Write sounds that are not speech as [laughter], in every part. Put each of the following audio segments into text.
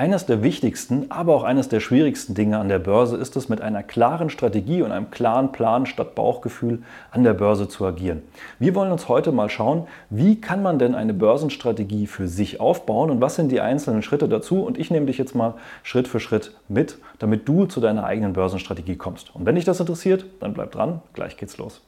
Eines der wichtigsten, aber auch eines der schwierigsten Dinge an der Börse ist es, mit einer klaren Strategie und einem klaren Plan statt Bauchgefühl an der Börse zu agieren. Wir wollen uns heute mal schauen, wie kann man denn eine Börsenstrategie für sich aufbauen und was sind die einzelnen Schritte dazu. Und ich nehme dich jetzt mal Schritt für Schritt mit, damit du zu deiner eigenen Börsenstrategie kommst. Und wenn dich das interessiert, dann bleib dran, gleich geht's los.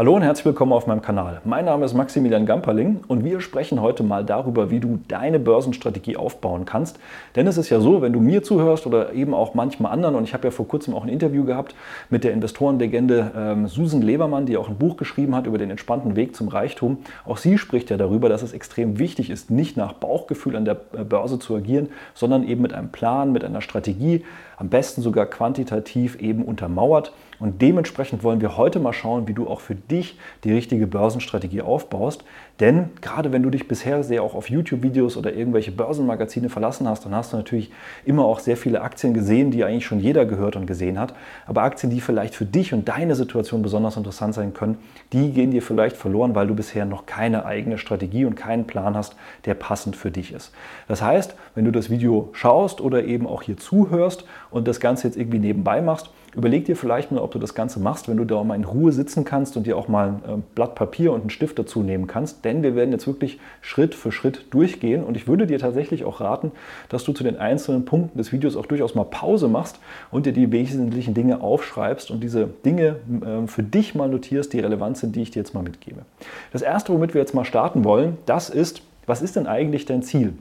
Hallo und herzlich willkommen auf meinem Kanal. Mein Name ist Maximilian Gamperling und wir sprechen heute mal darüber, wie du deine Börsenstrategie aufbauen kannst. Denn es ist ja so, wenn du mir zuhörst oder eben auch manchmal anderen, und ich habe ja vor kurzem auch ein Interview gehabt mit der Investorenlegende ähm, Susan Lebermann, die auch ein Buch geschrieben hat über den entspannten Weg zum Reichtum. Auch sie spricht ja darüber, dass es extrem wichtig ist, nicht nach Bauchgefühl an der äh, Börse zu agieren, sondern eben mit einem Plan, mit einer Strategie, am besten sogar quantitativ eben untermauert. Und dementsprechend wollen wir heute mal schauen, wie du auch für dich die richtige Börsenstrategie aufbaust. Denn gerade wenn du dich bisher sehr auch auf YouTube-Videos oder irgendwelche Börsenmagazine verlassen hast, dann hast du natürlich immer auch sehr viele Aktien gesehen, die eigentlich schon jeder gehört und gesehen hat. Aber Aktien, die vielleicht für dich und deine Situation besonders interessant sein können, die gehen dir vielleicht verloren, weil du bisher noch keine eigene Strategie und keinen Plan hast, der passend für dich ist. Das heißt, wenn du das Video schaust oder eben auch hier zuhörst und das Ganze jetzt irgendwie nebenbei machst, überleg dir vielleicht mal, ob du das Ganze machst, wenn du da mal in Ruhe sitzen kannst und dir auch mal ein Blatt Papier und einen Stift dazu nehmen kannst. Denn wir werden jetzt wirklich Schritt für Schritt durchgehen. Und ich würde dir tatsächlich auch raten, dass du zu den einzelnen Punkten des Videos auch durchaus mal Pause machst und dir die wesentlichen Dinge aufschreibst und diese Dinge ähm, für dich mal notierst, die relevant sind, die ich dir jetzt mal mitgebe. Das erste, womit wir jetzt mal starten wollen, das ist, was ist denn eigentlich dein Ziel?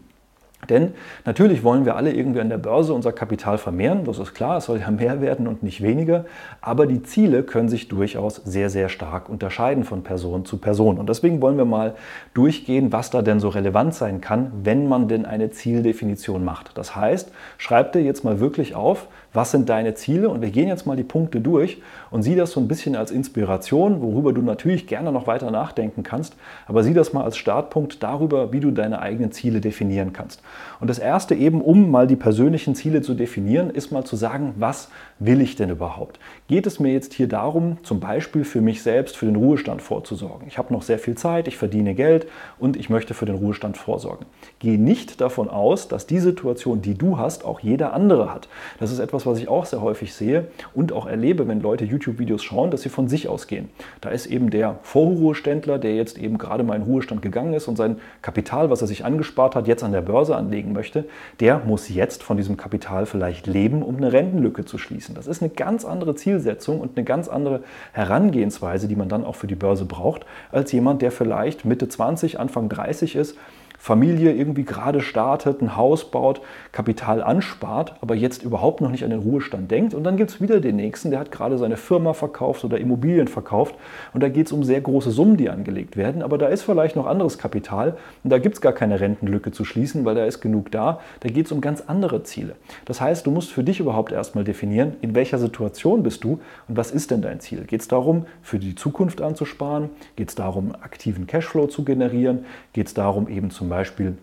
Denn natürlich wollen wir alle irgendwie an der Börse unser Kapital vermehren, das ist klar, es soll ja mehr werden und nicht weniger, aber die Ziele können sich durchaus sehr, sehr stark unterscheiden von Person zu Person. Und deswegen wollen wir mal durchgehen, was da denn so relevant sein kann, wenn man denn eine Zieldefinition macht. Das heißt, schreib dir jetzt mal wirklich auf, was sind deine Ziele und wir gehen jetzt mal die Punkte durch und sieh das so ein bisschen als Inspiration, worüber du natürlich gerne noch weiter nachdenken kannst, aber sieh das mal als Startpunkt darüber, wie du deine eigenen Ziele definieren kannst. Und das erste eben, um mal die persönlichen Ziele zu definieren, ist mal zu sagen, was will ich denn überhaupt? Geht es mir jetzt hier darum, zum Beispiel für mich selbst für den Ruhestand vorzusorgen? Ich habe noch sehr viel Zeit, ich verdiene Geld und ich möchte für den Ruhestand vorsorgen. Geh nicht davon aus, dass die Situation, die du hast, auch jeder andere hat. Das ist etwas, was ich auch sehr häufig sehe und auch erlebe, wenn Leute YouTube-Videos schauen, dass sie von sich ausgehen. Da ist eben der Vorruheständler, der jetzt eben gerade mal in Ruhestand gegangen ist und sein Kapital, was er sich angespart hat, jetzt an der Börse anlegen möchte, der muss jetzt von diesem Kapital vielleicht leben, um eine Rentenlücke zu schließen. Das ist eine ganz andere Zielsetzung und eine ganz andere Herangehensweise, die man dann auch für die Börse braucht, als jemand, der vielleicht Mitte 20, Anfang 30 ist Familie irgendwie gerade startet, ein Haus baut, Kapital anspart, aber jetzt überhaupt noch nicht an den Ruhestand denkt. Und dann gibt es wieder den nächsten, der hat gerade seine Firma verkauft oder Immobilien verkauft. Und da geht es um sehr große Summen, die angelegt werden. Aber da ist vielleicht noch anderes Kapital und da gibt es gar keine Rentenlücke zu schließen, weil da ist genug da. Da geht es um ganz andere Ziele. Das heißt, du musst für dich überhaupt erstmal definieren, in welcher Situation bist du und was ist denn dein Ziel? Geht es darum, für die Zukunft anzusparen? Geht es darum, aktiven Cashflow zu generieren? Geht es darum, eben zum Beispiel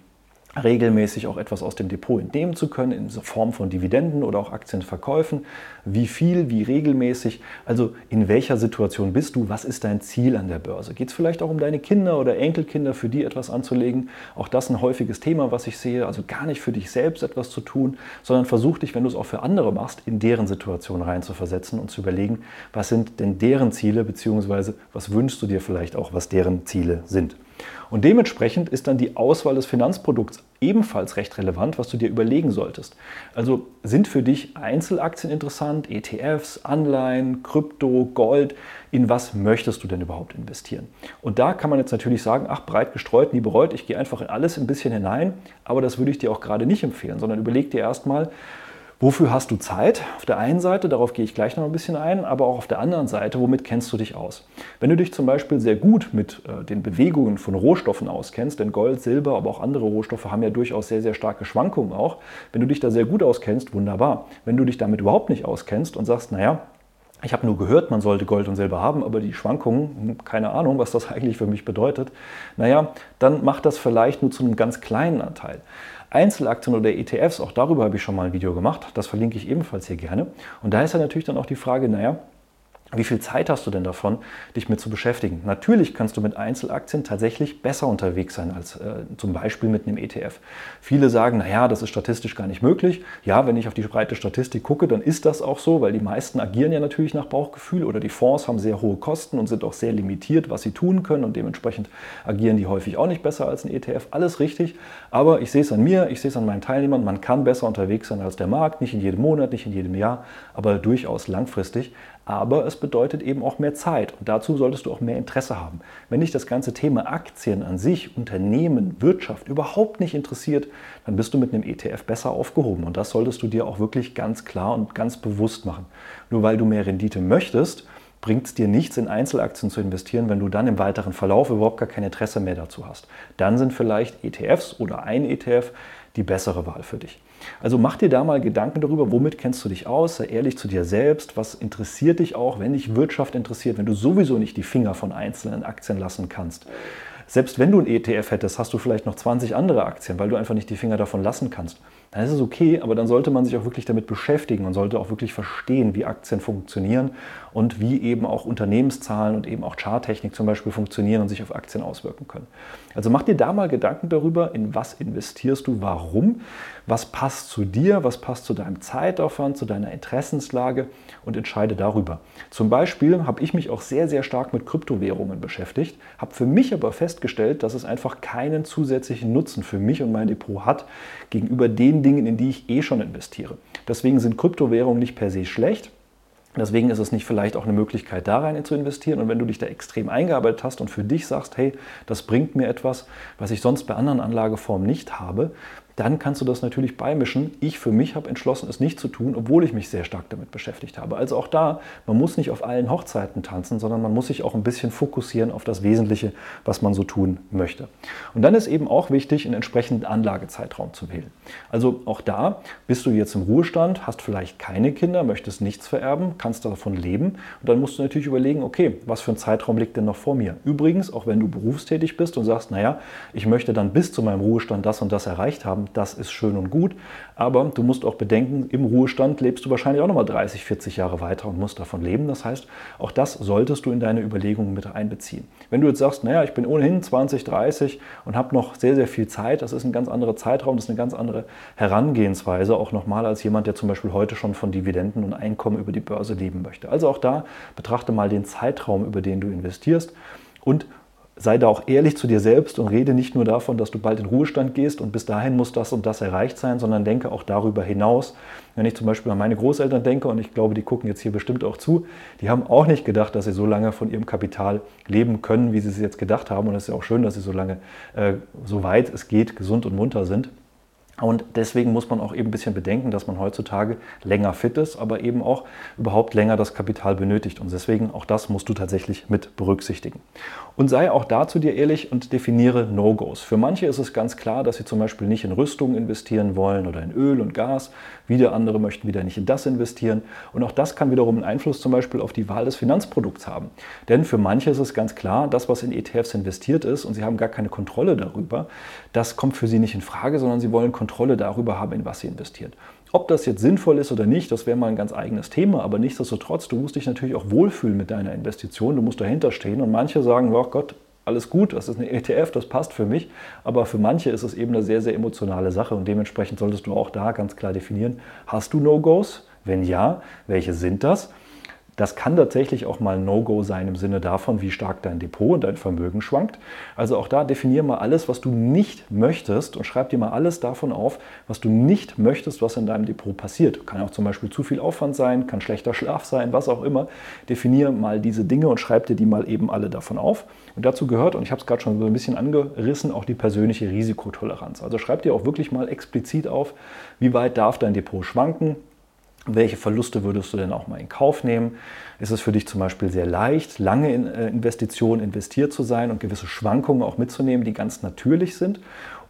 regelmäßig auch etwas aus dem Depot entnehmen zu können, in Form von Dividenden oder auch Aktienverkäufen. Wie viel, wie regelmäßig, also in welcher Situation bist du, was ist dein Ziel an der Börse? Geht es vielleicht auch um deine Kinder oder Enkelkinder, für die etwas anzulegen? Auch das ein häufiges Thema, was ich sehe, also gar nicht für dich selbst etwas zu tun, sondern versuch dich, wenn du es auch für andere machst, in deren Situation reinzuversetzen und zu überlegen, was sind denn deren Ziele, beziehungsweise was wünschst du dir vielleicht auch, was deren Ziele sind. Und dementsprechend ist dann die Auswahl des Finanzprodukts ebenfalls recht relevant, was du dir überlegen solltest. Also sind für dich Einzelaktien interessant, ETFs, Anleihen, Krypto, Gold? In was möchtest du denn überhaupt investieren? Und da kann man jetzt natürlich sagen, ach, breit gestreut, nie bereut, ich gehe einfach in alles ein bisschen hinein, aber das würde ich dir auch gerade nicht empfehlen, sondern überleg dir erstmal, Wofür hast du Zeit? Auf der einen Seite, darauf gehe ich gleich noch ein bisschen ein, aber auch auf der anderen Seite, womit kennst du dich aus? Wenn du dich zum Beispiel sehr gut mit äh, den Bewegungen von Rohstoffen auskennst, denn Gold, Silber, aber auch andere Rohstoffe haben ja durchaus sehr, sehr starke Schwankungen auch. Wenn du dich da sehr gut auskennst, wunderbar. Wenn du dich damit überhaupt nicht auskennst und sagst, naja, ich habe nur gehört, man sollte Gold und Silber haben, aber die Schwankungen, hm, keine Ahnung, was das [laughs] eigentlich für mich bedeutet, naja, dann macht das vielleicht nur zu einem ganz kleinen Anteil. Einzelaktien oder ETFs, auch darüber habe ich schon mal ein Video gemacht, das verlinke ich ebenfalls hier gerne. Und da ist ja natürlich dann auch die Frage, naja, Wie viel Zeit hast du denn davon, dich mit zu beschäftigen? Natürlich kannst du mit Einzelaktien tatsächlich besser unterwegs sein als äh, zum Beispiel mit einem ETF. Viele sagen, naja, das ist statistisch gar nicht möglich. Ja, wenn ich auf die breite Statistik gucke, dann ist das auch so, weil die meisten agieren ja natürlich nach Bauchgefühl oder die Fonds haben sehr hohe Kosten und sind auch sehr limitiert, was sie tun können und dementsprechend agieren die häufig auch nicht besser als ein ETF. Alles richtig, aber ich sehe es an mir, ich sehe es an meinen Teilnehmern, man kann besser unterwegs sein als der Markt, nicht in jedem Monat, nicht in jedem Jahr, aber durchaus langfristig aber es bedeutet eben auch mehr Zeit und dazu solltest du auch mehr Interesse haben. Wenn dich das ganze Thema Aktien an sich, Unternehmen, Wirtschaft überhaupt nicht interessiert, dann bist du mit einem ETF besser aufgehoben und das solltest du dir auch wirklich ganz klar und ganz bewusst machen. Nur weil du mehr Rendite möchtest, bringt es dir nichts, in Einzelaktien zu investieren, wenn du dann im weiteren Verlauf überhaupt gar kein Interesse mehr dazu hast. Dann sind vielleicht ETFs oder ein ETF die bessere Wahl für dich. Also mach dir da mal Gedanken darüber, womit kennst du dich aus, sei ehrlich zu dir selbst, was interessiert dich auch, wenn dich Wirtschaft interessiert, wenn du sowieso nicht die Finger von einzelnen Aktien lassen kannst. Selbst wenn du ein ETF hättest, hast du vielleicht noch 20 andere Aktien, weil du einfach nicht die Finger davon lassen kannst. Dann ist es okay, aber dann sollte man sich auch wirklich damit beschäftigen und sollte auch wirklich verstehen, wie Aktien funktionieren und wie eben auch Unternehmenszahlen und eben auch Charttechnik zum Beispiel funktionieren und sich auf Aktien auswirken können. Also mach dir da mal Gedanken darüber, in was investierst du, warum, was passt zu dir, was passt zu deinem Zeitaufwand, zu deiner Interessenslage und entscheide darüber. Zum Beispiel habe ich mich auch sehr, sehr stark mit Kryptowährungen beschäftigt, habe für mich aber festgestellt, dass es einfach keinen zusätzlichen Nutzen für mich und mein Depot hat gegenüber den Dingen, in die ich eh schon investiere. Deswegen sind Kryptowährungen nicht per se schlecht. Deswegen ist es nicht vielleicht auch eine Möglichkeit, da rein zu investieren. Und wenn du dich da extrem eingearbeitet hast und für dich sagst, hey, das bringt mir etwas, was ich sonst bei anderen Anlageformen nicht habe, dann kannst du das natürlich beimischen. Ich für mich habe entschlossen, es nicht zu tun, obwohl ich mich sehr stark damit beschäftigt habe. Also auch da, man muss nicht auf allen Hochzeiten tanzen, sondern man muss sich auch ein bisschen fokussieren auf das Wesentliche, was man so tun möchte. Und dann ist eben auch wichtig, einen entsprechenden Anlagezeitraum zu wählen. Also auch da bist du jetzt im Ruhestand, hast vielleicht keine Kinder, möchtest nichts vererben, kannst davon leben und dann musst du natürlich überlegen, okay, was für ein Zeitraum liegt denn noch vor mir? Übrigens, auch wenn du berufstätig bist und sagst, naja, ich möchte dann bis zu meinem Ruhestand das und das erreicht haben, das ist schön und gut. Aber du musst auch bedenken, im Ruhestand lebst du wahrscheinlich auch nochmal 30, 40 Jahre weiter und musst davon leben. Das heißt, auch das solltest du in deine Überlegungen mit einbeziehen. Wenn du jetzt sagst, naja, ich bin ohnehin 20, 30 und habe noch sehr, sehr viel Zeit, das ist ein ganz anderer Zeitraum, das ist eine ganz andere Herangehensweise, auch nochmal als jemand, der zum Beispiel heute schon von Dividenden und Einkommen über die Börse leben möchte. Also auch da betrachte mal den Zeitraum, über den du investierst und sei da auch ehrlich zu dir selbst und rede nicht nur davon, dass du bald in Ruhestand gehst und bis dahin muss das und das erreicht sein, sondern denke auch darüber hinaus. Wenn ich zum Beispiel an meine Großeltern denke, und ich glaube, die gucken jetzt hier bestimmt auch zu, die haben auch nicht gedacht, dass sie so lange von ihrem Kapital leben können, wie sie es jetzt gedacht haben. Und es ist ja auch schön, dass sie so lange, äh, so weit es geht, gesund und munter sind. Und deswegen muss man auch eben ein bisschen bedenken, dass man heutzutage länger fit ist, aber eben auch überhaupt länger das Kapital benötigt. Und deswegen auch das musst du tatsächlich mit berücksichtigen. Und sei auch dazu dir ehrlich und definiere No-Gos. Für manche ist es ganz klar, dass sie zum Beispiel nicht in Rüstung investieren wollen oder in Öl und Gas. Wieder andere möchten wieder nicht in das investieren. Und auch das kann wiederum einen Einfluss zum Beispiel auf die Wahl des Finanzprodukts haben. Denn für manche ist es ganz klar, das, was in ETFs investiert ist und sie haben gar keine Kontrolle darüber, das kommt für sie nicht in Frage, sondern sie wollen Kontrolle darüber haben, in was sie investiert. Ob das jetzt sinnvoll ist oder nicht, das wäre mal ein ganz eigenes Thema, aber nichtsdestotrotz, du musst dich natürlich auch wohlfühlen mit deiner Investition, du musst dahinter stehen und manche sagen, oh Gott, alles gut, das ist eine ETF, das passt für mich, aber für manche ist es eben eine sehr, sehr emotionale Sache und dementsprechend solltest du auch da ganz klar definieren, hast du No-Gos? Wenn ja, welche sind das? Das kann tatsächlich auch mal No-Go sein im Sinne davon, wie stark dein Depot und dein Vermögen schwankt. Also auch da definier mal alles, was du nicht möchtest und schreib dir mal alles davon auf, was du nicht möchtest, was in deinem Depot passiert. Kann auch zum Beispiel zu viel Aufwand sein, kann schlechter Schlaf sein, was auch immer. Definier mal diese Dinge und schreib dir die mal eben alle davon auf. Und dazu gehört, und ich habe es gerade schon so ein bisschen angerissen, auch die persönliche Risikotoleranz. Also schreib dir auch wirklich mal explizit auf, wie weit darf dein Depot schwanken, welche Verluste würdest du denn auch mal in Kauf nehmen? Ist es für dich zum Beispiel sehr leicht, lange in äh, Investitionen investiert zu sein und gewisse Schwankungen auch mitzunehmen, die ganz natürlich sind?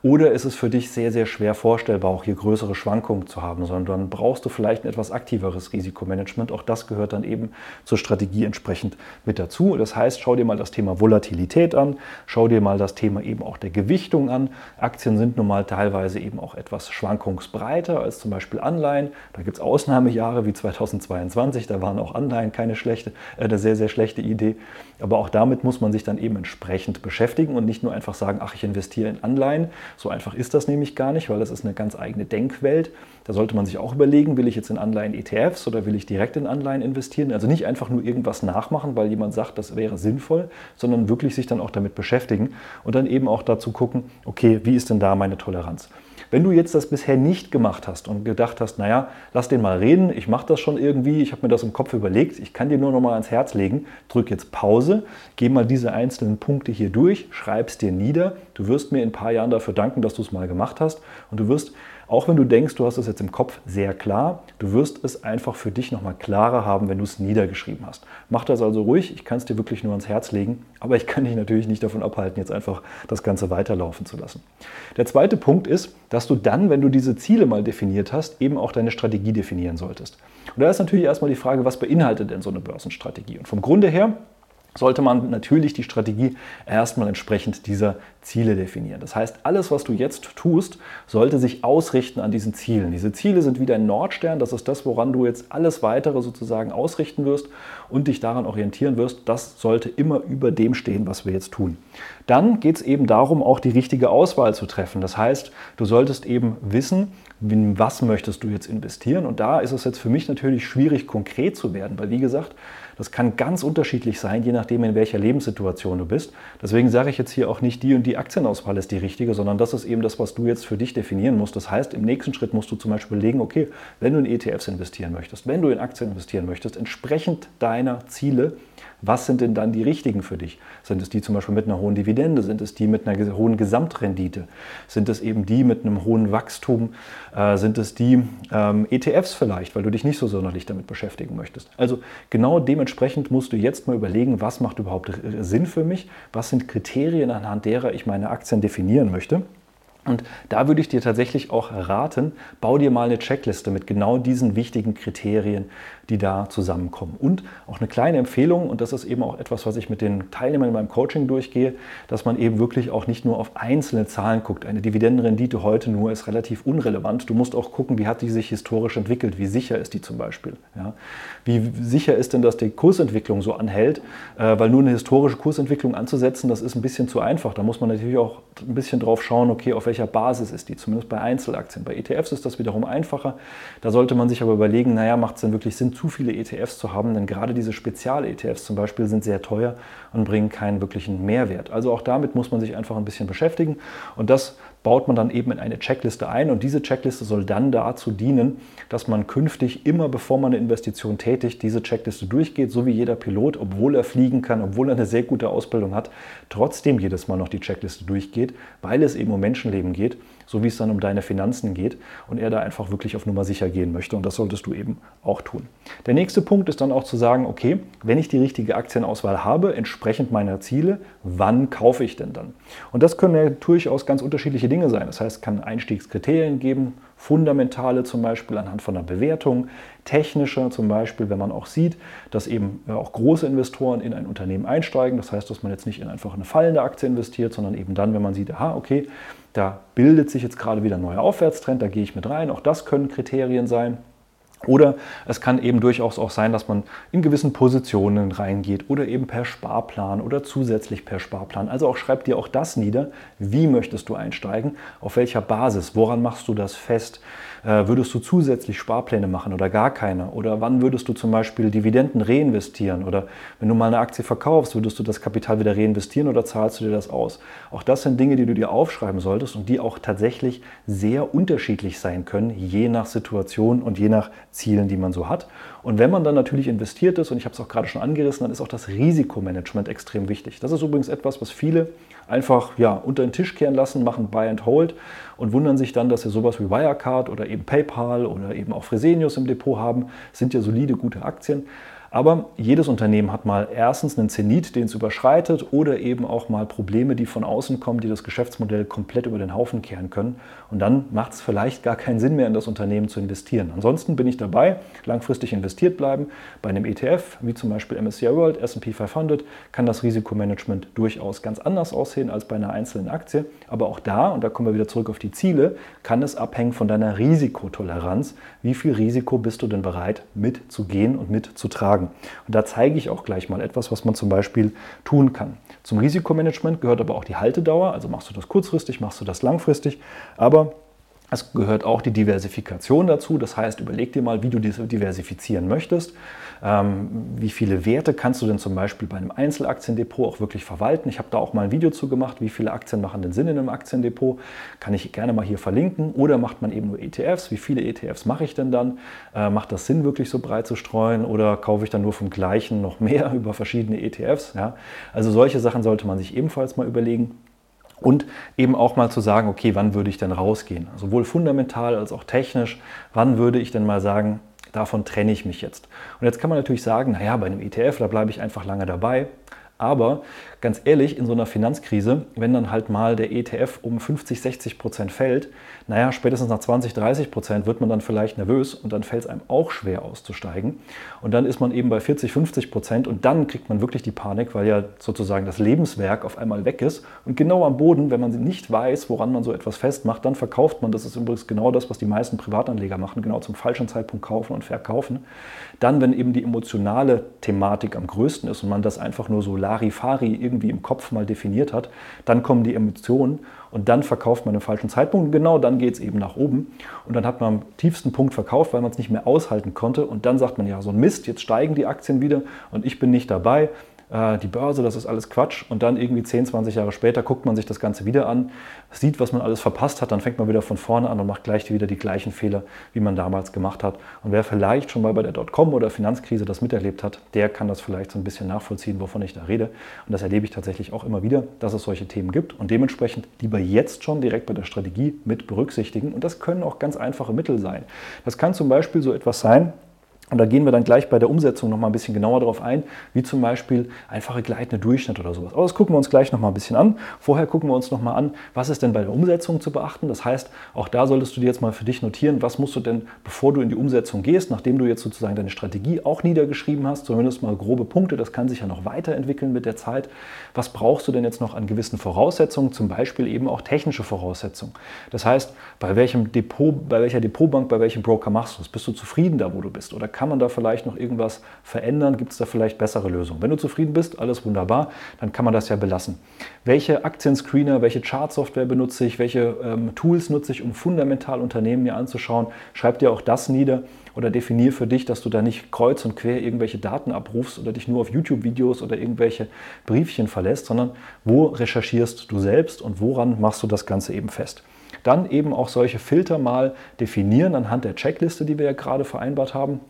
Oder ist es für dich sehr, sehr schwer vorstellbar, auch hier größere Schwankungen zu haben, sondern brauchst du vielleicht ein etwas aktiveres Risikomanagement. Auch das gehört dann eben zur Strategie entsprechend mit dazu. Das heißt, schau dir mal das Thema Volatilität an, schau dir mal das Thema eben auch der Gewichtung an. Aktien sind nun mal teilweise eben auch etwas schwankungsbreiter als zum Beispiel Anleihen. Da gibt es Ausnahmejahre wie 2022, da waren auch Anleihen keine schlechte, äh, eine sehr, sehr schlechte Idee. Aber auch damit muss man sich dann eben entsprechend beschäftigen und nicht nur einfach sagen, ach, ich investiere in Anleihen. So einfach ist das nämlich gar nicht, weil das ist eine ganz eigene Denkwelt. Da sollte man sich auch überlegen, will ich jetzt in Anleihen ETFs oder will ich direkt in Anleihen investieren? Also nicht einfach nur irgendwas nachmachen, weil jemand sagt, das wäre sinnvoll, sondern wirklich sich dann auch damit beschäftigen und dann eben auch dazu gucken, okay, wie ist denn da meine Toleranz? Wenn du jetzt das bisher nicht gemacht hast und gedacht hast, naja, lass den mal reden, ich mache das schon irgendwie, ich habe mir das im Kopf überlegt, ich kann dir nur noch mal ans Herz legen, drück jetzt Pause, geh mal diese einzelnen Punkte hier durch, schreib es dir nieder. Du wirst mir in ein paar Jahren dafür danken, dass du es mal gemacht hast und du wirst auch wenn du denkst, du hast es jetzt im Kopf sehr klar, du wirst es einfach für dich nochmal klarer haben, wenn du es niedergeschrieben hast. Mach das also ruhig, ich kann es dir wirklich nur ans Herz legen, aber ich kann dich natürlich nicht davon abhalten, jetzt einfach das Ganze weiterlaufen zu lassen. Der zweite Punkt ist, dass du dann, wenn du diese Ziele mal definiert hast, eben auch deine Strategie definieren solltest. Und da ist natürlich erstmal die Frage, was beinhaltet denn so eine Börsenstrategie? Und vom Grunde her sollte man natürlich die Strategie erstmal entsprechend dieser Ziele definieren. Das heißt, alles, was du jetzt tust, sollte sich ausrichten an diesen Zielen. Diese Ziele sind wie dein Nordstern, das ist das, woran du jetzt alles weitere sozusagen ausrichten wirst und dich daran orientieren wirst. Das sollte immer über dem stehen, was wir jetzt tun. Dann geht es eben darum, auch die richtige Auswahl zu treffen. Das heißt, du solltest eben wissen, in was möchtest du jetzt investieren. Und da ist es jetzt für mich natürlich schwierig, konkret zu werden, weil wie gesagt, das kann ganz unterschiedlich sein, je nachdem, in welcher Lebenssituation du bist. Deswegen sage ich jetzt hier auch nicht, die und die Aktienauswahl ist die richtige, sondern das ist eben das, was du jetzt für dich definieren musst. Das heißt, im nächsten Schritt musst du zum Beispiel überlegen, okay, wenn du in ETFs investieren möchtest, wenn du in Aktien investieren möchtest, entsprechend deiner Ziele, was sind denn dann die richtigen für dich? Sind es die zum Beispiel mit einer hohen Dividende? Sind es die mit einer hohen Gesamtrendite? Sind es eben die mit einem hohen Wachstum? Äh, sind es die ähm, ETFs vielleicht, weil du dich nicht so sonderlich damit beschäftigen möchtest? Also genau dementsprechend musst du jetzt mal überlegen, was macht überhaupt Sinn für mich? Was sind Kriterien, anhand derer ich meine Aktien definieren möchte? Und da würde ich dir tatsächlich auch raten, bau dir mal eine Checkliste mit genau diesen wichtigen Kriterien, die da zusammenkommen. Und auch eine kleine Empfehlung, und das ist eben auch etwas, was ich mit den Teilnehmern in meinem Coaching durchgehe, dass man eben wirklich auch nicht nur auf einzelne Zahlen guckt. Eine Dividendenrendite heute nur ist relativ unrelevant. Du musst auch gucken, wie hat die sich historisch entwickelt, wie sicher ist die zum Beispiel. Ja? Wie sicher ist denn, dass die Kursentwicklung so anhält? Äh, weil nur eine historische Kursentwicklung anzusetzen, das ist ein bisschen zu einfach. Da muss man natürlich auch ein bisschen drauf schauen, okay, auf welche welcher Basis ist die, zumindest bei Einzelaktien. Bei ETFs ist das wiederum einfacher. Da sollte man sich aber überlegen, naja, macht es denn wirklich Sinn, zu viele ETFs zu haben? Denn gerade diese Spezial-ETFs zum Beispiel sind sehr teuer und bringen keinen wirklichen Mehrwert. Also auch damit muss man sich einfach ein bisschen beschäftigen. Und das baut man dann eben in eine Checkliste ein und diese Checkliste soll dann dazu dienen, dass man künftig immer, bevor man eine Investition tätigt, diese Checkliste durchgeht, so wie jeder Pilot, obwohl er fliegen kann, obwohl er eine sehr gute Ausbildung hat, trotzdem jedes Mal noch die Checkliste durchgeht, weil es eben um Menschenleben geht so wie es dann um deine Finanzen geht und er da einfach wirklich auf Nummer sicher gehen möchte und das solltest du eben auch tun. Der nächste Punkt ist dann auch zu sagen, okay, wenn ich die richtige Aktienauswahl habe, entsprechend meiner Ziele, wann kaufe ich denn dann? Und das können ja durchaus ganz unterschiedliche Dinge sein. Das heißt, es kann Einstiegskriterien geben, fundamentale zum Beispiel anhand von einer Bewertung, technische zum Beispiel, wenn man auch sieht, dass eben äh, auch große Investoren in ein Unternehmen einsteigen. Das heißt, dass man jetzt nicht in einfach eine fallende Aktie investiert, sondern eben dann, wenn man sieht, aha, okay, da bildet sich jetzt gerade wieder ein neuer Aufwärtstrend, da gehe ich mit rein. Auch das können Kriterien sein. Oder es kann eben durchaus auch sein, dass man in gewissen Positionen reingeht oder eben per Sparplan oder zusätzlich per Sparplan. Also auch schreib dir auch das nieder. Wie möchtest du einsteigen? Auf welcher Basis? Woran machst du das fest? Äh, würdest du zusätzlich Sparpläne machen oder gar keine? Oder wann würdest du zum Beispiel Dividenden reinvestieren? Oder wenn du mal eine Aktie verkaufst, würdest du das Kapital wieder reinvestieren oder zahlst du dir das aus? Auch das sind Dinge, die du dir aufschreiben solltest und die auch tatsächlich sehr unterschiedlich sein können, je nach Situation und je nach Zielen, die man so hat. Und wenn man dann natürlich investiert ist, und ich habe es auch gerade schon angerissen, dann ist auch das Risikomanagement extrem wichtig. Das ist übrigens etwas, was viele einfach ja, unter den Tisch kehren lassen, machen Buy and Hold und wundern sich dann, dass sie sowas wie Wirecard oder eben PayPal oder eben auch Fresenius im Depot haben. Das sind ja solide, gute Aktien. Aber jedes Unternehmen hat mal erstens einen Zenit, den es überschreitet oder eben auch mal Probleme, die von außen kommen, die das Geschäftsmodell komplett über den Haufen kehren können. Und dann macht es vielleicht gar keinen Sinn mehr, in das Unternehmen zu investieren. Ansonsten bin ich dabei, langfristig investiert bleiben. Bei einem ETF, wie zum Beispiel MSCI World, S&P 500, kann das Risikomanagement durchaus ganz anders aussehen als bei einer einzelnen Aktie. Aber auch da, und da kommen wir wieder zurück auf die Ziele, kann es abhängen von deiner Risikotoleranz. Wie viel Risiko bist du denn bereit mitzugehen und mitzutragen? Und da zeige ich auch gleich mal etwas, was man zum Beispiel tun kann. Zum Risikomanagement gehört aber auch die Haltedauer. Also machst du das kurzfristig, machst du das langfristig. Aber es gehört auch die Diversifikation dazu. Das heißt, überleg dir mal, wie du diversifizieren möchtest. Ähm, wie viele Werte kannst du denn zum Beispiel bei einem Einzelaktiendepot auch wirklich verwalten? Ich habe da auch mal ein Video zu gemacht, wie viele Aktien machen denn Sinn in einem Aktiendepot. Kann ich gerne mal hier verlinken. Oder macht man eben nur ETFs? Wie viele ETFs mache ich denn dann? Äh, macht das Sinn, wirklich so breit zu streuen? Oder kaufe ich dann nur vom gleichen noch mehr [laughs] über verschiedene ETFs? Ja? Also solche Sachen sollte man sich ebenfalls mal überlegen. Und eben auch mal zu sagen, okay, wann würde ich denn rausgehen? Sowohl fundamental als auch technisch, wann würde ich denn mal sagen, davon trenne ich mich jetzt? Und jetzt kann man natürlich sagen, naja, bei einem ETF, da bleibe ich einfach lange dabei. Aber ganz ehrlich, in so einer Finanzkrise, wenn dann halt mal der ETF um 50, 60 Prozent fällt, naja, spätestens nach 20, 30 Prozent wird man dann vielleicht nervös und dann fällt es einem auch schwer auszusteigen. Und dann ist man eben bei 40, 50 Prozent und dann kriegt man wirklich die Panik, weil ja sozusagen das Lebenswerk auf einmal weg ist. Und genau am Boden, wenn man nicht weiß, woran man so etwas festmacht, dann verkauft man. Das ist übrigens genau das, was die meisten Privatanleger machen, genau zum falschen Zeitpunkt kaufen und verkaufen. Dann, wenn eben die emotionale Thematik am größten ist und man das einfach nur so Larifari irgendwie im Kopf mal definiert hat, dann kommen die Emotionen und dann verkauft man im falschen Zeitpunkt. Genau dann geht es eben nach oben. Und dann hat man am tiefsten Punkt verkauft, weil man es nicht mehr aushalten konnte. Und dann sagt man, ja, so ein Mist, jetzt steigen die Aktien wieder und ich bin nicht dabei. Äh, die Börse, das ist alles Quatsch. Und dann irgendwie 10, 20 Jahre später guckt man sich das Ganze wieder an, sieht, was man alles verpasst hat, dann fängt man wieder von vorne an und macht gleich wieder die gleichen Fehler, wie man damals gemacht hat. Und wer vielleicht schon mal bei der Dotcom oder Finanzkrise das miterlebt hat, der kann das vielleicht so ein bisschen nachvollziehen, wovon ich da rede. Und das erlebe ich tatsächlich auch immer wieder, dass es solche Themen gibt und dementsprechend lieber jetzt schon direkt bei der Strategie mit berücksichtigen. Und das können auch ganz einfache Mittel sein. Das kann zum Beispiel so etwas sein, und da gehen wir dann gleich bei der Umsetzung noch mal ein bisschen genauer darauf ein, wie zum Beispiel einfache gleitende Durchschnitt oder sowas. Aber das gucken wir uns gleich noch mal ein bisschen an. Vorher gucken wir uns noch mal an, was ist denn bei der Umsetzung zu beachten. Das heißt, auch da solltest du dir jetzt mal für dich notieren, was musst du denn, bevor du in die Umsetzung gehst, nachdem du jetzt sozusagen deine Strategie auch niedergeschrieben hast, zumindest mal grobe Punkte, das kann sich ja noch weiterentwickeln mit der Zeit. Was brauchst du denn jetzt noch an gewissen Voraussetzungen, zum Beispiel eben auch technische Voraussetzungen? Das heißt, bei welchem Depot, bei welcher Depotbank, bei welchem Broker machst du es? Bist du zufrieden da, wo du bist? Oder kann man da vielleicht noch irgendwas verändern? Gibt es da vielleicht bessere Lösungen? Wenn du zufrieden bist, alles wunderbar, dann kann man das ja belassen. Welche Aktienscreener, welche Chartsoftware benutze ich, welche ähm, Tools nutze ich, um fundamental Unternehmen mir anzuschauen? Schreib dir auch das nieder oder definier für dich, dass du da nicht kreuz und quer irgendwelche Daten abrufst oder dich nur auf YouTube-Videos oder irgendwelche Briefchen verlässt, sondern wo recherchierst du selbst und woran machst du das Ganze eben fest? Dann eben auch solche Filter mal definieren anhand der Checkliste, die wir ja gerade vereinbart haben.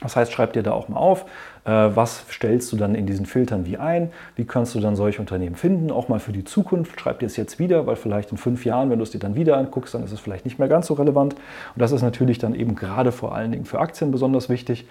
Das heißt, schreib dir da auch mal auf, was stellst du dann in diesen Filtern wie ein? Wie kannst du dann solche Unternehmen finden? Auch mal für die Zukunft. Schreib dir es jetzt wieder, weil vielleicht in fünf Jahren, wenn du es dir dann wieder anguckst, dann ist es vielleicht nicht mehr ganz so relevant. Und das ist natürlich dann eben gerade vor allen Dingen für Aktien besonders wichtig.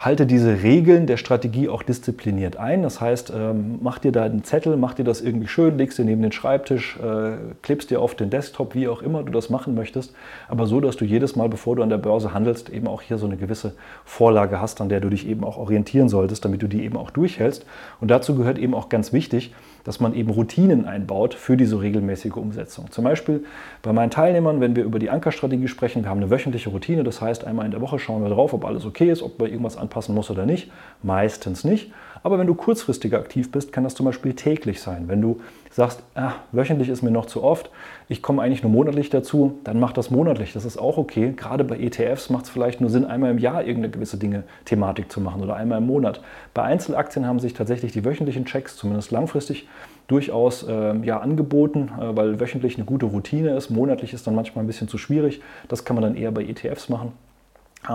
Halte diese Regeln der Strategie auch diszipliniert ein. Das heißt, ähm, mach dir da einen Zettel, mach dir das irgendwie schön, legst dir neben den Schreibtisch, äh, klebst dir auf den Desktop, wie auch immer du das machen möchtest. Aber so, dass du jedes Mal, bevor du an der Börse handelst, eben auch hier so eine gewisse Vorlage hast, an der du dich eben auch orientieren sollst solltest, damit du die eben auch durchhältst. Und dazu gehört eben auch ganz wichtig, dass man eben Routinen einbaut für diese regelmäßige Umsetzung. Zum Beispiel bei meinen Teilnehmern, wenn wir über die Ankerstrategie sprechen, wir haben eine wöchentliche Routine, das heißt einmal in der Woche schauen wir drauf, ob alles okay ist, ob man irgendwas anpassen muss oder nicht. Meistens nicht. Aber wenn du kurzfristiger aktiv bist, kann das zum Beispiel täglich sein. Wenn du sagst, ah, wöchentlich ist mir noch zu oft, ich komme eigentlich nur monatlich dazu, dann mach das monatlich. Das ist auch okay. Gerade bei ETFs macht es vielleicht nur Sinn, einmal im Jahr irgendeine gewisse Dinge Thematik zu machen oder einmal im Monat. Bei Einzelaktien haben sich tatsächlich die wöchentlichen Checks, zumindest langfristig, durchaus äh, ja, angeboten, äh, weil wöchentlich eine gute Routine ist. Monatlich ist dann manchmal ein bisschen zu schwierig. Das kann man dann eher bei ETFs machen.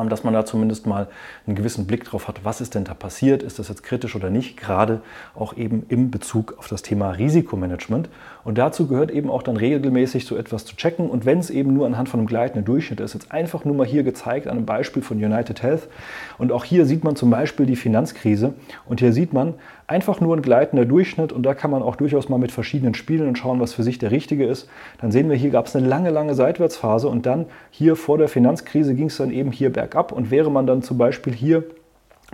Dass man da zumindest mal einen gewissen Blick drauf hat, was ist denn da passiert, ist das jetzt kritisch oder nicht, gerade auch eben im Bezug auf das Thema Risikomanagement. Und dazu gehört eben auch dann regelmäßig so etwas zu checken. Und wenn es eben nur anhand von einem gleitenden Durchschnitt ist, jetzt einfach nur mal hier gezeigt an einem Beispiel von United Health. Und auch hier sieht man zum Beispiel die Finanzkrise. Und hier sieht man, einfach nur ein gleitender Durchschnitt und da kann man auch durchaus mal mit verschiedenen Spielen und schauen, was für sich der richtige ist. Dann sehen wir, hier gab es eine lange, lange Seitwärtsphase und dann hier vor der Finanzkrise ging es dann eben hier bergab und wäre man dann zum Beispiel hier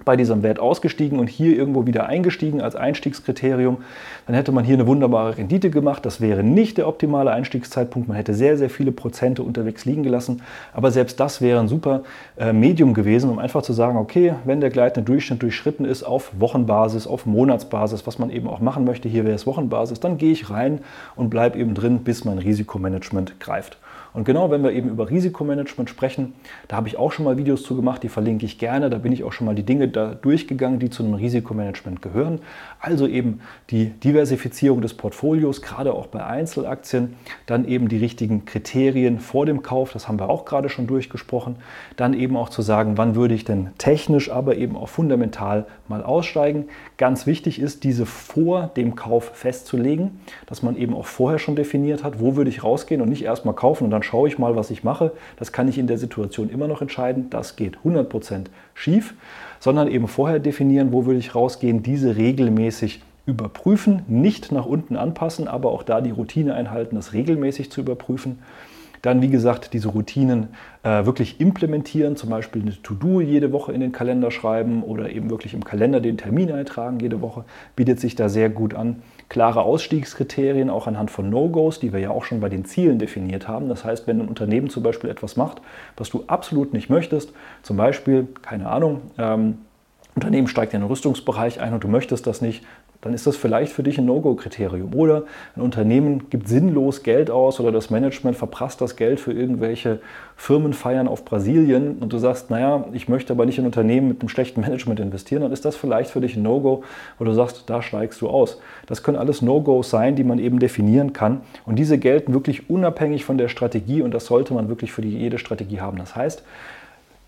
bei diesem Wert ausgestiegen und hier irgendwo wieder eingestiegen als Einstiegskriterium, dann hätte man hier eine wunderbare Rendite gemacht. Das wäre nicht der optimale Einstiegszeitpunkt. Man hätte sehr, sehr viele Prozente unterwegs liegen gelassen. Aber selbst das wäre ein super äh, Medium gewesen, um einfach zu sagen, okay, wenn der gleitende Durchschnitt durchschritten ist auf Wochenbasis, auf Monatsbasis, was man eben auch machen möchte, hier wäre es Wochenbasis, dann gehe ich rein und bleibe eben drin, bis mein Risikomanagement greift. Und genau, wenn wir eben über Risikomanagement sprechen, da habe ich auch schon mal Videos zu gemacht, die verlinke ich gerne. Da bin ich auch schon mal die Dinge da durchgegangen, die zu einem Risikomanagement gehören. Also eben die Diversifizierung des Portfolios, gerade auch bei Einzelaktien. Dann eben die richtigen Kriterien vor dem Kauf, das haben wir auch gerade schon durchgesprochen. Dann eben auch zu sagen, wann würde ich denn technisch, aber eben auch fundamental mal aussteigen. Ganz wichtig ist, diese vor dem Kauf festzulegen, dass man eben auch vorher schon definiert hat, wo würde ich rausgehen und nicht erstmal kaufen und dann schaue ich mal, was ich mache. Das kann ich in der Situation immer noch entscheiden. Das geht 100% schief, sondern eben vorher definieren, wo will ich rausgehen, diese regelmäßig überprüfen, nicht nach unten anpassen, aber auch da die Routine einhalten, das regelmäßig zu überprüfen. Dann, wie gesagt, diese Routinen äh, wirklich implementieren, zum Beispiel eine To-Do jede Woche in den Kalender schreiben oder eben wirklich im Kalender den Termin eintragen jede Woche, bietet sich da sehr gut an klare Ausstiegskriterien, auch anhand von No-Gos, die wir ja auch schon bei den Zielen definiert haben. Das heißt, wenn ein Unternehmen zum Beispiel etwas macht, was du absolut nicht möchtest, zum Beispiel, keine Ahnung, ähm, Unternehmen steigt in den Rüstungsbereich ein und du möchtest das nicht, dann ist das vielleicht für dich ein No-Go-Kriterium. Oder ein Unternehmen gibt sinnlos Geld aus oder das Management verprasst das Geld für irgendwelche Firmenfeiern auf Brasilien und du sagst, naja, ich möchte aber nicht in Unternehmen mit einem schlechten Management investieren, dann ist das vielleicht für dich ein No-Go, wo du sagst, da steigst du aus. Das können alles No-Gos sein, die man eben definieren kann und diese gelten wirklich unabhängig von der Strategie und das sollte man wirklich für jede Strategie haben. Das heißt,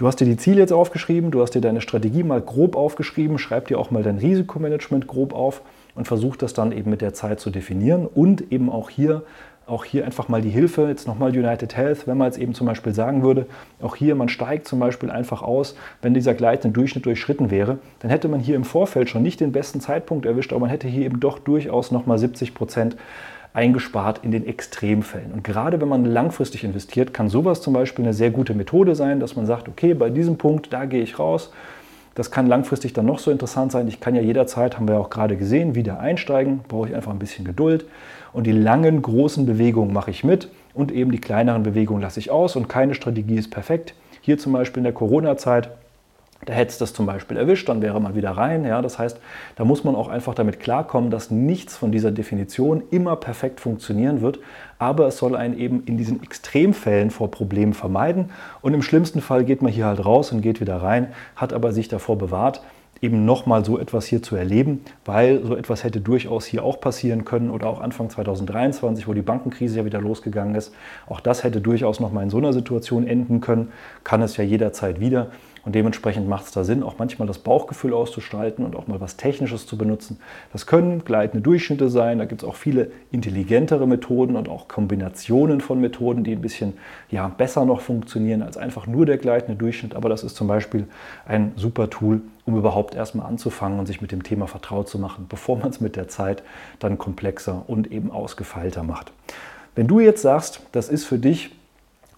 Du hast dir die Ziele jetzt aufgeschrieben, du hast dir deine Strategie mal grob aufgeschrieben, schreib dir auch mal dein Risikomanagement grob auf und versuch das dann eben mit der Zeit zu definieren und eben auch hier auch hier einfach mal die Hilfe, jetzt nochmal United Health, wenn man jetzt eben zum Beispiel sagen würde, auch hier, man steigt zum Beispiel einfach aus, wenn dieser gleitende Durchschnitt durchschritten wäre, dann hätte man hier im Vorfeld schon nicht den besten Zeitpunkt erwischt, aber man hätte hier eben doch durchaus nochmal 70 Prozent eingespart in den Extremfällen. Und gerade wenn man langfristig investiert, kann sowas zum Beispiel eine sehr gute Methode sein, dass man sagt, okay, bei diesem Punkt, da gehe ich raus. Das kann langfristig dann noch so interessant sein. Ich kann ja jederzeit, haben wir auch gerade gesehen, wieder einsteigen. Brauche ich einfach ein bisschen Geduld. Und die langen, großen Bewegungen mache ich mit und eben die kleineren Bewegungen lasse ich aus. Und keine Strategie ist perfekt. Hier zum Beispiel in der Corona-Zeit da hätte es das zum Beispiel erwischt, dann wäre man wieder rein. Ja? Das heißt, da muss man auch einfach damit klarkommen, dass nichts von dieser Definition immer perfekt funktionieren wird, aber es soll einen eben in diesen Extremfällen vor Problemen vermeiden. Und im schlimmsten Fall geht man hier halt raus und geht wieder rein, hat aber sich davor bewahrt, eben nochmal so etwas hier zu erleben, weil so etwas hätte durchaus hier auch passieren können oder auch Anfang 2023, wo die Bankenkrise ja wieder losgegangen ist. Auch das hätte durchaus nochmal in so einer Situation enden können, kann es ja jederzeit wieder. Und dementsprechend macht es da Sinn, auch manchmal das Bauchgefühl auszuschalten und auch mal was Technisches zu benutzen. Das können gleitende Durchschnitte sein, da gibt es auch viele intelligentere Methoden und auch Kombinationen von Methoden, die ein bisschen ja, besser noch funktionieren als einfach nur der gleitende Durchschnitt. Aber das ist zum Beispiel ein super Tool, um überhaupt erstmal anzufangen und sich mit dem Thema vertraut zu machen, bevor man es mit der Zeit dann komplexer und eben ausgefeilter macht. Wenn du jetzt sagst, das ist für dich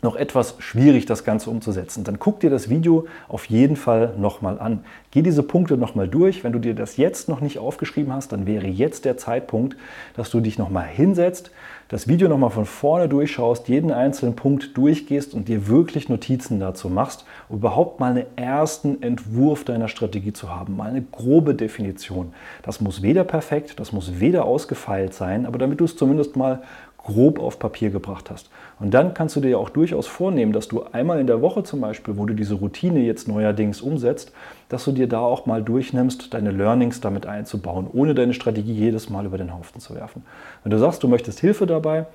noch etwas schwierig, das Ganze umzusetzen, dann guck dir das Video auf jeden Fall nochmal an. Geh diese Punkte nochmal durch. Wenn du dir das jetzt noch nicht aufgeschrieben hast, dann wäre jetzt der Zeitpunkt, dass du dich nochmal hinsetzt, das Video nochmal von vorne durchschaust, jeden einzelnen Punkt durchgehst und dir wirklich Notizen dazu machst, um überhaupt mal einen ersten Entwurf deiner Strategie zu haben, mal eine grobe Definition. Das muss weder perfekt, das muss weder ausgefeilt sein, aber damit du es zumindest mal grob auf Papier gebracht hast. Und dann kannst du dir ja auch durchaus vornehmen, dass du einmal in der Woche zum Beispiel, wo du diese Routine jetzt neuerdings umsetzt, dass du dir da auch mal durchnimmst, deine Learnings damit einzubauen, ohne deine Strategie jedes Mal über den Haufen zu werfen. Wenn du sagst, du möchtest Hilfe dabei,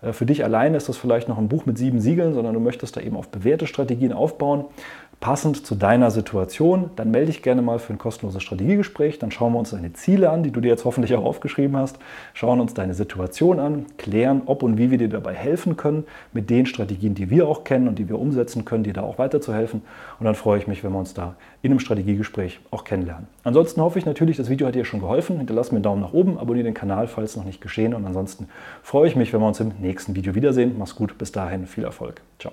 äh, für dich alleine ist das vielleicht noch ein Buch mit sieben Siegeln, sondern du möchtest da eben auf bewährte Strategien aufbauen, passend zu deiner Situation, dann melde dich gerne mal für ein kostenloses Strategiegespräch. Dann schauen wir uns deine Ziele an, die du dir jetzt hoffentlich auch aufgeschrieben hast, schauen uns deine Situation an, klären, ob und wie wir dir dabei helfen können, mit den Strategien, die wir auch kennen und die wir umsetzen können, dir da auch weiterzuhelfen. Und dann freue ich mich, wenn wir uns da in einem Strategiegespräch auch kennenlernen. Ansonsten hoffe ich natürlich, das Video hat dir schon geholfen. Hinterlass mir einen Daumen nach oben, abonniere den Kanal, falls noch nicht geschehen. Und ansonsten freue ich mich, wenn wir uns im nächsten Video wiedersehen. Mach's gut, bis dahin, viel Erfolg. Ciao.